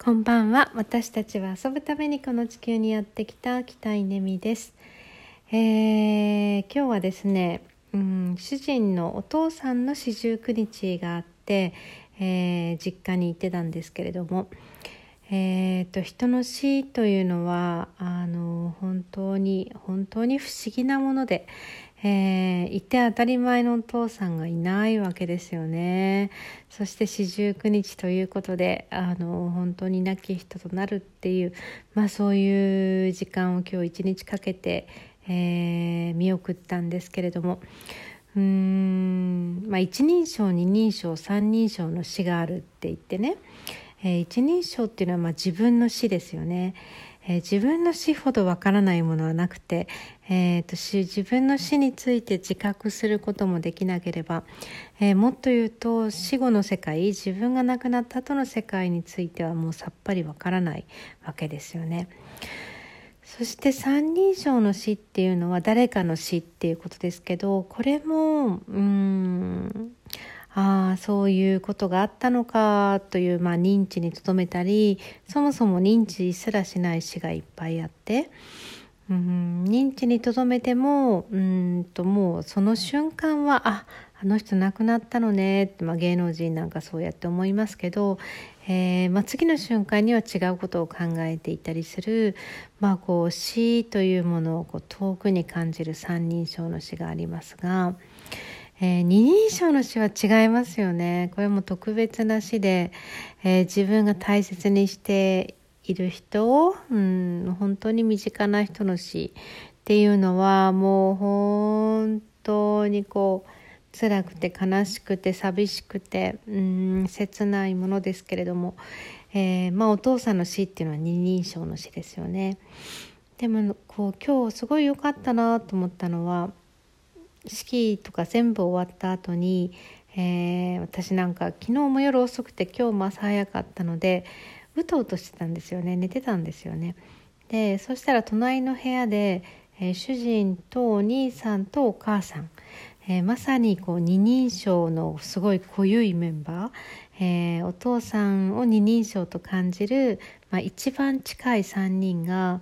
こんばんは。私たちは遊ぶためにこの地球にやってきた北井ねみです、えー、今日はですね、うん、主人のお父さんの四十九日があって、えー、実家に行ってたんですけれども、えーと、人の死というのはあの本当に本当に不思議なもので、えー、いて当たり前のお父さんがいないわけですよね。そして四十九日ということであの本当に亡き人となるっていう、まあ、そういう時間を今日一日かけて、えー、見送ったんですけれども。うーん、まあ、一人称二人称三人称の死があるって言ってね、えー、一人称っていうのはまあ自分の死ですよね。えー、自分の死ほどわからないものはなくて、えーと、自分の死について自覚することもできなければ、えー、もっと言うと死後の世界自分が亡くなった後の世界についてはもうさっぱりわからないわけですよね。そして三人称の死っていうのは誰かの死っていうことですけどこれもうんああそういうことがあったのかという、まあ、認知にとどめたりそもそも認知すらしない死がいっぱいあって、うん、認知にとどめてもうんともうその瞬間はああの人亡くなったのねって、まあ、芸能人なんかそうやって思いますけど、えーまあ、次の瞬間には違うことを考えていたりする、まあ、こう死というものをこう遠くに感じる三人称の死がありますが。えー、二人称の死は違いますよね。これも特別な死で、えー、自分が大切にしている人を、うん、本当に身近な人の死っていうのはもう本当にこう辛くて悲しくて寂しくて、うん、切ないものですけれども、えー、まあ、お父さんの死っていうのは二人称の死ですよね。でもこう今日すごい良かったなと思ったのは式とか全部終わった後に、えー、私なんか昨日も夜遅くて今日も朝早かったのでうとうとしてたんですよね寝てたんですよね。でそしたら隣の部屋で、えー、主人とお兄さんとお母さん、えー、まさにこう二人称のすごい濃ゆいメンバー、えー、お父さんを二人称と感じる、まあ、一番近い3人が、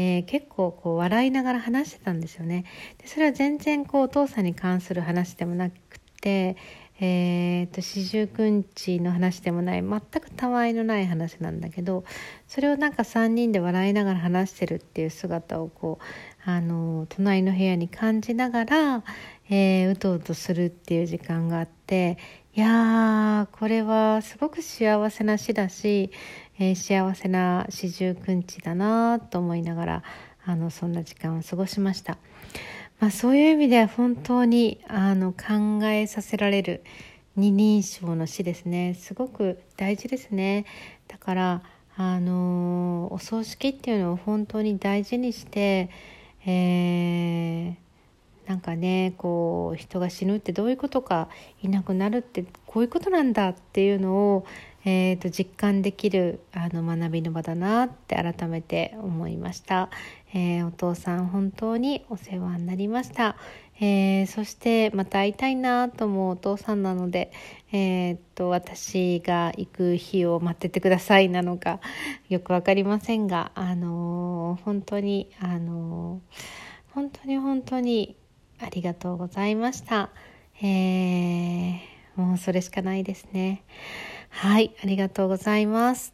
えー、結構こう笑いながら話してたんですよね。でそれは全然こうお父さんに関する話でもなくて、えーと、四十九日の話でもない全くたわいのない話なんだけどそれをなんか3人で笑いながら話してるっていう姿をこうあの隣の部屋に感じながら、えー、うとうとするっていう時間があっていやーこれはすごく幸せな死だしえー、幸せな四十九日だなと思いながらあのそんな時間を過ごしました、まあ、そういう意味では本当にあの考えさせられる二人称の死ですね。すごく大事ですね。だからあのお葬式っていうのを本当に大事にして、えー、なんかねこう人が死ぬってどういうことかいなくなるってこういうことなんだっていうのをえーと、実感できるあの学びの場だなって改めて思いました、えー、お父さん本当にお世話になりました、えー、そしてまた会いたいなと思うお父さんなので、えーと、私が行く日を待っててくださいなのかよく分かりませんが、あの本当に、あの本当に本当にありがとうございました。えー、もうそれしかないですね。はい、ありがとうございます。